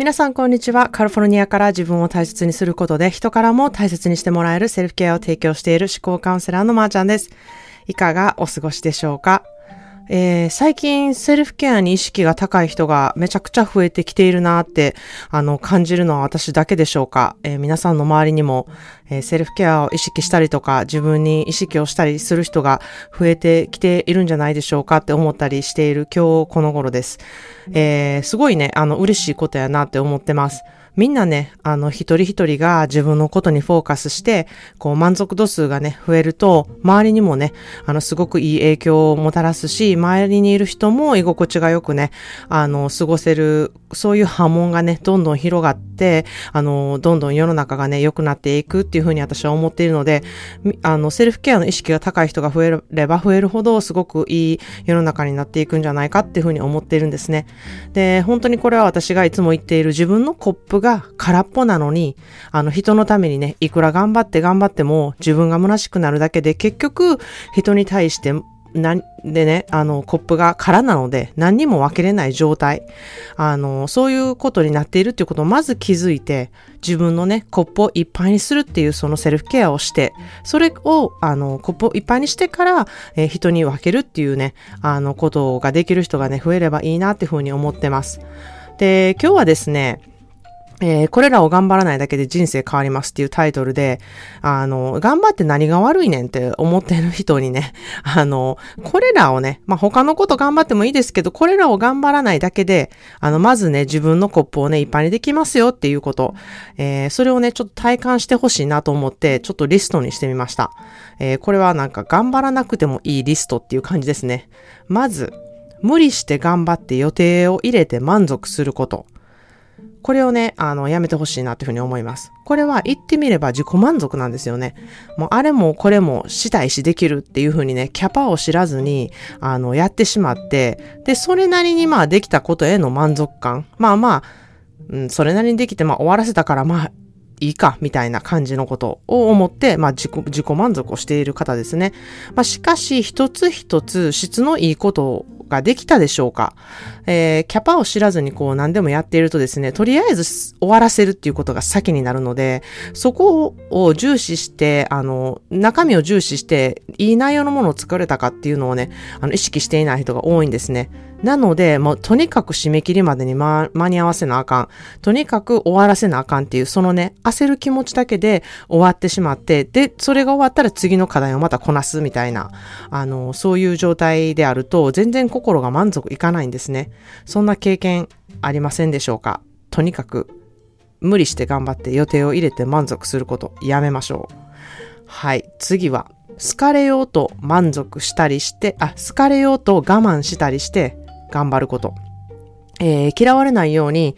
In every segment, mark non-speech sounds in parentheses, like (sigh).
皆さんこんにちは。カリフォルニアから自分を大切にすることで人からも大切にしてもらえるセルフケアを提供している思考カウンセラーのまーちゃんです。いかがお過ごしでしょうか？えー、最近セルフケアに意識が高い人がめちゃくちゃ増えてきているなって、あの、感じるのは私だけでしょうか、えー、皆さんの周りにも、えー、セルフケアを意識したりとか、自分に意識をしたりする人が増えてきているんじゃないでしょうかって思ったりしている今日この頃です。えすごいね、あの、嬉しいことやなって思ってます。みんなね、あの、一人一人が自分のことにフォーカスして、こう、満足度数がね、増えると、周りにもね、あの、すごくいい影響をもたらすし、周りにいる人も居心地がよくね、あの、過ごせる、そういう波紋がね、どんどん広がって、あの、どんどん世の中がね、良くなっていくっていうふうに私は思っているので、あの、セルフケアの意識が高い人が増えれば増えるほど、すごくいい世の中になっていくんじゃないかっていうふうに思っているんですね。で、本当にこれは私がいつも言っている自分のコップがが空っぽなのに、あの人のためにね、いくら頑張って頑張っても自分が虚しくなるだけで結局人に対してな、でね、あの、コップが空なので、何にも分けれない状態。あの、そういうことになっているっていうことをまず気づいて、自分のね、コップをいっぱいにするっていうそのセルフケアをして、それを、あの、コップをいっぱいにしてから、え、人に分けるっていうね、あの、ことができる人がね、増えればいいなっていうふうに思ってます。で、今日はですね、えー、これらを頑張らないだけで人生変わりますっていうタイトルで、あの、頑張って何が悪いねんって思ってる人にね、(laughs) あの、これらをね、まあ、他のこと頑張ってもいいですけど、これらを頑張らないだけで、あの、まずね、自分のコップをね、いっぱいにできますよっていうこと、えー、それをね、ちょっと体感してほしいなと思って、ちょっとリストにしてみました。えー、これはなんか頑張らなくてもいいリストっていう感じですね。まず、無理して頑張って予定を入れて満足すること。これをね、あの、やめてほしいなというふうに思います。これは言ってみれば自己満足なんですよね。もうあれもこれもしたいしできるっていうふうにね、キャパを知らずに、あの、やってしまって、で、それなりにまあできたことへの満足感。まあまあ、うん、それなりにできてまあ終わらせたからまあいいか、みたいな感じのことを思って、まあ自己、自己満足をしている方ですね。まあしかし、一つ一つ質のいいことをができたでしょうか？えー、キャパを知らずにこう何でもやっているとですね、とりあえず終わらせるっていうことが先になるので、そこを重視して、あの、中身を重視して、いい内容のものを作れたかっていうのをね、あの、意識していない人が多いんですね。なので、もうとにかく締め切りまでに、ま、間に合わせなあかん。とにかく終わらせなあかんっていう、そのね、焦る気持ちだけで終わってしまって、で、それが終わったら次の課題をまたこなすみたいな、あの、そういう状態であると、全然心が満足いかないんですね。そんな経験ありませんでしょうかとにかく、無理して頑張って予定を入れて満足することやめましょう。はい。次は、好かれようと満足したりして、あ、好かれようと我慢したりして頑張ること。えー、嫌われないように、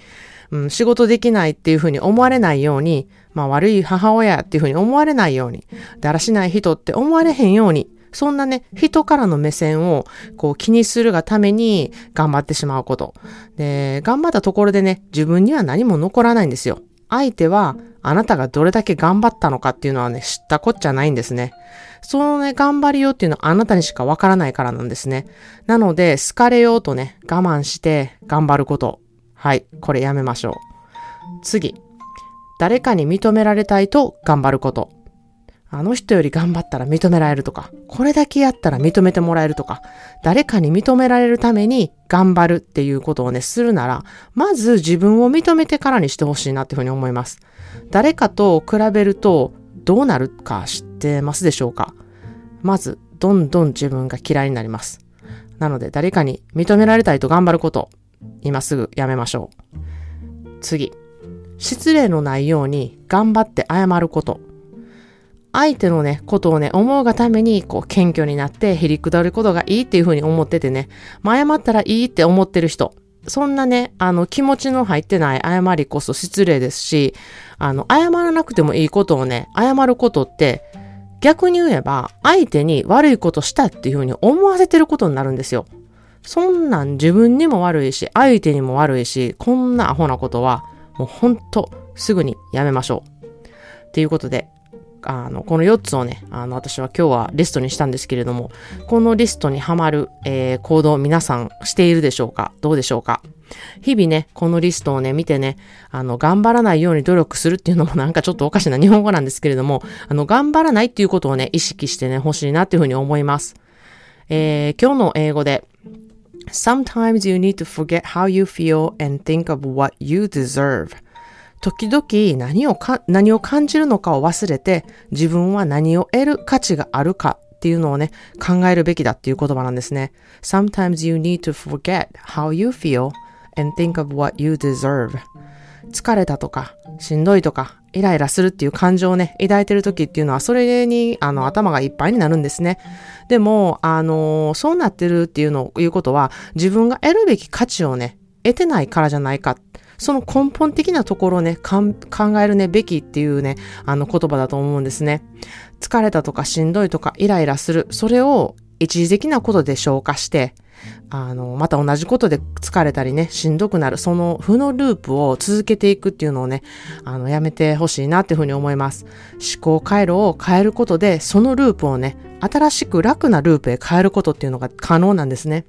うん、仕事できないっていうふうに思われないように、まあ悪い母親っていうふうに思われないように、だらしない人って思われへんように、そんなね、人からの目線をこう気にするがために頑張ってしまうこと。で、頑張ったところでね、自分には何も残らないんですよ。相手はあなたがどれだけ頑張ったのかっていうのはね、知ったこっちゃないんですね。そのね、頑張りようっていうのはあなたにしかわからないからなんですね。なので、好かれようとね、我慢して頑張ること。はい、これやめましょう。次。誰かに認められたいと頑張ること。あの人より頑張ったら認められるとか、これだけやったら認めてもらえるとか、誰かに認められるために頑張るっていうことをね、するなら、まず自分を認めてからにしてほしいなっていうふうに思います。誰かと比べるとどうなるか知ってますでしょうか？まず、どんどん自分が嫌いになります。なので、誰かに認められたいと頑張ること、今すぐやめましょう。次。失礼のないように頑張って謝ること。相手のね、ことをね、思うがために、こう、謙虚になって、へりくだることがいいっていうふうに思っててね、まあ、謝ったらいいって思ってる人、そんなね、あの、気持ちの入ってない謝りこそ失礼ですし、あの、謝らなくてもいいことをね、謝ることって、逆に言えば、相手に悪いことしたっていうふうに思わせてることになるんですよ。そんなん自分にも悪いし、相手にも悪いし、こんなアホなことは、もうほんと、すぐにやめましょう。っていうことで、あの、この4つをね、あの、私は今日はリストにしたんですけれども、このリストにはまる、えー、行動皆さんしているでしょうか？どうでしょうか？日々ね、このリストをね、見てね、あの、頑張らないように努力するっていうのも (laughs) なんかちょっとおかしな日本語なんですけれども、あの、頑張らないっていうことをね、意識してね、欲しいなっていうふうに思います。えー、今日の英語で、Sometimes you need to forget how you feel and think of what you deserve. 時々何をか、何を感じるのかを忘れて、自分は何を得る価値があるかっていうのをね、考えるべきだっていう言葉なんですね。Sometimes you need to forget how you feel and think of what you deserve. 疲れたとか、しんどいとか、イライラするっていう感情をね、抱いてる時っていうのは、それに、あの、頭がいっぱいになるんですね。でも、あの、そうなってるっていうのを言うことは、自分が得るべき価値をね、得てないからじゃないか。その根本的なところをね、考えるね、べきっていうね、あの言葉だと思うんですね。疲れたとかしんどいとかイライラする。それを一時的なことで消化して、あの、また同じことで疲れたりね、しんどくなる、その負のループを続けていくっていうのをね、あの、やめてほしいなっていうふうに思います。思考回路を変えることで、そのループをね、新しく楽なループへ変えることっていうのが可能なんですね。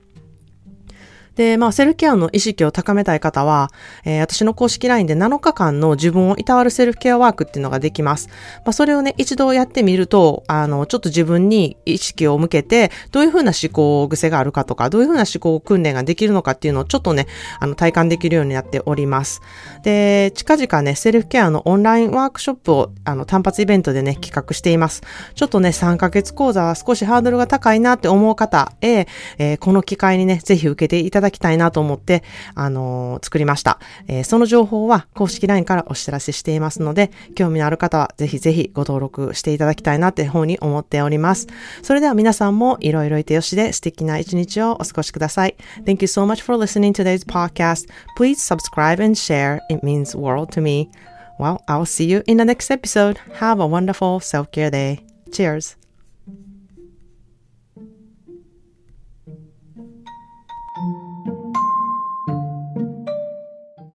で、まあ、セルフケアの意識を高めたい方は、えー、私の公式 LINE で7日間の自分をいたわるセルフケアワークっていうのができます。まあ、それをね、一度やってみると、あの、ちょっと自分に意識を向けて、どういうふうな思考癖があるかとか、どういうふうな思考訓練ができるのかっていうのをちょっとね、あの、体感できるようになっております。で、近々ね、セルフケアのオンラインワークショップを、あの、単発イベントでね、企画しています。ちょっとね、3ヶ月講座は少しハードルが高いなって思う方へ、えー、この機会にね、ぜひ受けていただだきたいなと思って、あのー、作りました。えー、その情報は公式 LINE からお知らせしていますので、興味のある方はぜひぜひご登録していただきたいなって方に思っております。それでは皆さんもいろいろいてよしで素敵な一日をお過ごしください。Thank you so much for listening to today's podcast. Please subscribe and share. It means world to me. Well, I'll see you in the next episode. Have a wonderful self-care day. Cheers.